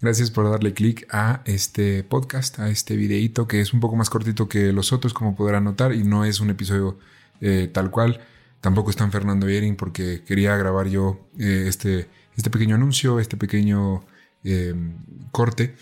Gracias por darle clic a este podcast, a este videíto que es un poco más cortito que los otros, como podrán notar, y no es un episodio eh, tal cual. Tampoco está en Fernando Yering porque quería grabar yo eh, este, este pequeño anuncio, este pequeño eh, corte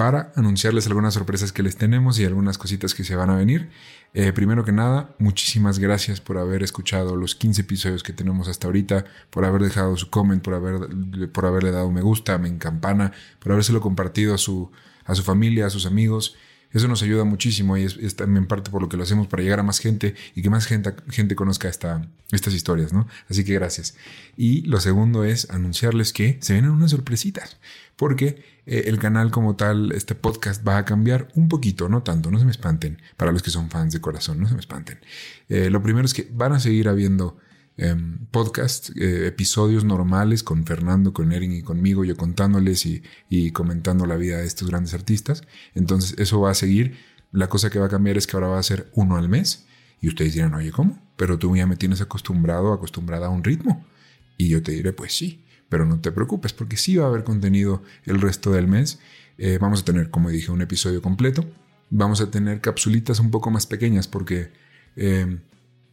para anunciarles algunas sorpresas que les tenemos y algunas cositas que se van a venir. Eh, primero que nada, muchísimas gracias por haber escuchado los 15 episodios que tenemos hasta ahorita, por haber dejado su comment, por, haber, por haberle dado me gusta, me encampana, por habérselo compartido a su, a su familia, a sus amigos. Eso nos ayuda muchísimo y es, también parte por lo que lo hacemos para llegar a más gente y que más gente, gente conozca esta, estas historias, ¿no? Así que gracias. Y lo segundo es anunciarles que se vienen unas sorpresitas, porque eh, el canal como tal, este podcast va a cambiar un poquito, no tanto, no se me espanten, para los que son fans de corazón, no se me espanten. Eh, lo primero es que van a seguir habiendo Em, podcast, eh, episodios normales con Fernando, con Erin y conmigo, yo contándoles y, comentando la vida de estos grandes artistas. Entonces eso va a seguir. La cosa que va a cambiar es que ahora va a ser uno al mes. Y ustedes dirán, oye, ¿cómo? Pero tú ya me tienes acostumbrado, acostumbrada a un ritmo. Y yo te diré, pues sí, pero no te preocupes porque sí va a haber contenido el resto del mes. Eh, vamos a tener, como dije, un episodio completo. Vamos a tener capsulitas un poco más pequeñas porque em,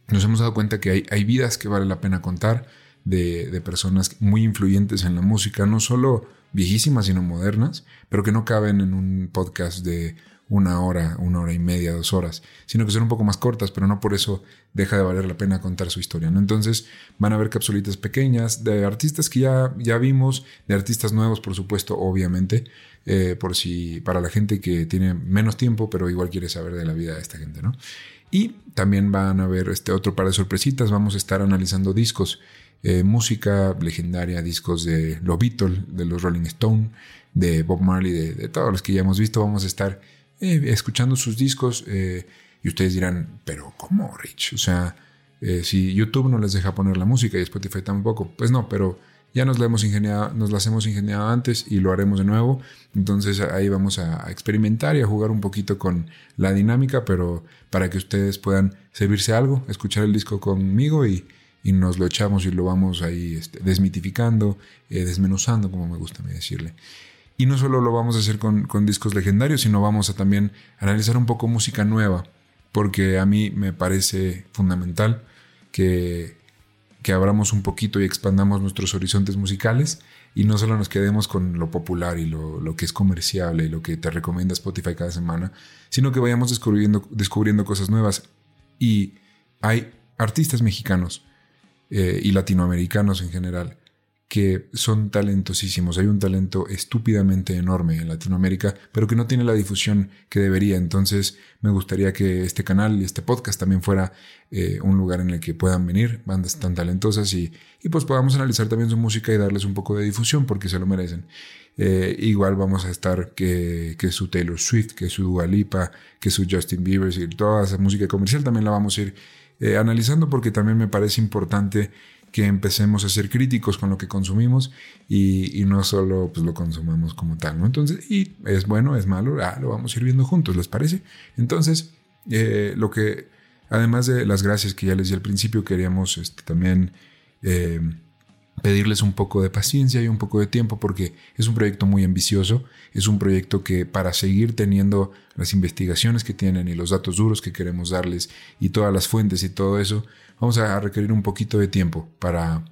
nos hemos dado cuenta que hay, hay vidas que vale la pena contar de, de, personas muy influyentes en la música, no solo viejísimas, sino modernas, pero que no caben en un podcast de una hora, una hora y media, dos horas, sino que son un poco más cortas, pero no por eso deja de valer la pena contar su historia. ¿no? Entonces van a haber capsulitas pequeñas de artistas que ya, ya vimos, de artistas nuevos, por supuesto, obviamente, eh, por si para la gente que tiene menos tiempo, pero igual quiere saber de la vida de esta gente, ¿no? Y también van a ver este otro par de sorpresitas. Vamos a estar analizando discos, eh, música legendaria, discos de los Beatles, de los Rolling Stone, de Bob Marley, de, todos los que ya hemos visto. Vamos a estar eh, escuchando sus discos eh, y ustedes dirán, pero ¿cómo, Rich? O sea, si YouTube no les deja poner la música y Spotify tampoco, pues no, pero ya nos la hemos ingeniado, nos las hemos ingeniado antes y lo haremos de nuevo. Entonces ahí vamos a, experimentar y a jugar un poquito con la dinámica, pero para que ustedes puedan servirse algo, escuchar el disco conmigo y, nos lo echamos y lo vamos ahí este, desmitificando, eh, desmenuzando, como me gusta decirle. Y no solo lo vamos a hacer con, con discos legendarios, sino vamos a también analizar un poco música nueva, porque a mí me parece fundamental que que abramos un poquito y expandamos nuestros horizontes musicales y no solo nos quedemos con lo popular y lo, que es comerciable y lo que te recomienda Spotify cada semana, sino que vayamos descubriendo, descubriendo cosas nuevas. Y hay artistas mexicanos eh, y latinoamericanos en general que son talentosísimos. Hay un talento estúpidamente enorme en Latinoamérica, pero que no tiene la difusión que debería. Entonces, me gustaría que este canal y este podcast también fuera eh, un lugar en el que puedan venir bandas tan talentosas y, y, pues podamos analizar también su música y darles un poco de difusión porque se lo merecen. Eh, igual vamos a estar que, que, su Taylor Swift, que su Dua Lipa, que su Justin Bieber y toda esa música comercial también la vamos a ir eh, analizando porque también me parece importante que empecemos a ser críticos con lo que consumimos y, no solo pues, lo consumamos como tal, ¿no? Entonces, y es bueno, es malo, ah, lo vamos a ir viendo juntos, ¿les parece? Entonces, eh, lo que, además de las gracias que ya les di al principio, queríamos este, también eh, pedirles un poco de paciencia y un poco de tiempo porque es un proyecto muy ambicioso, es un proyecto que para seguir teniendo las investigaciones que tienen y los datos duros que queremos darles y todas las fuentes y todo eso, vamos a requerir un poquito de tiempo para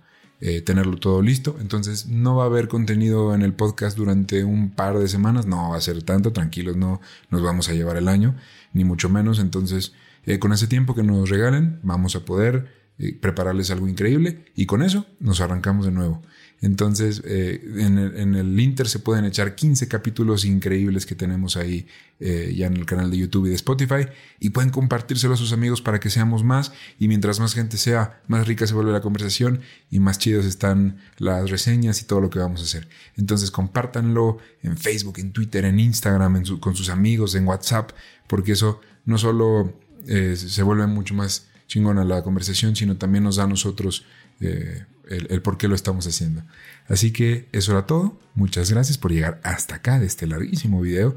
eh, tenerlo todo listo. Entonces no va a haber contenido en el podcast durante un par de semanas, no va a ser tanto, tranquilos, no nos vamos a llevar el año, ni mucho menos. Entonces, eh, con ese tiempo que nos regalen, vamos a poder eh, prepararles algo increíble y con eso nos arrancamos de nuevo. Entonces, eh, en, el, Inter se pueden echar 15 capítulos increíbles que tenemos ahí eh, ya en el canal de YouTube y de Spotify y pueden compartírselo a sus amigos para que seamos más y mientras más gente sea, más rica se vuelve la conversación y más chidos están las reseñas y todo lo que vamos a hacer. Entonces, compártanlo en Facebook, en Twitter, en Instagram, con sus amigos, en WhatsApp, porque eso no solo se vuelve mucho más chingona la conversación, sino también nos da a nosotros el, por qué lo estamos haciendo. Así que eso era todo. Muchas gracias por llegar hasta acá de este larguísimo video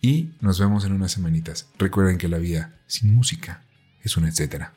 y nos vemos en unas semanitas. Recuerden que la vida sin música es un etcétera.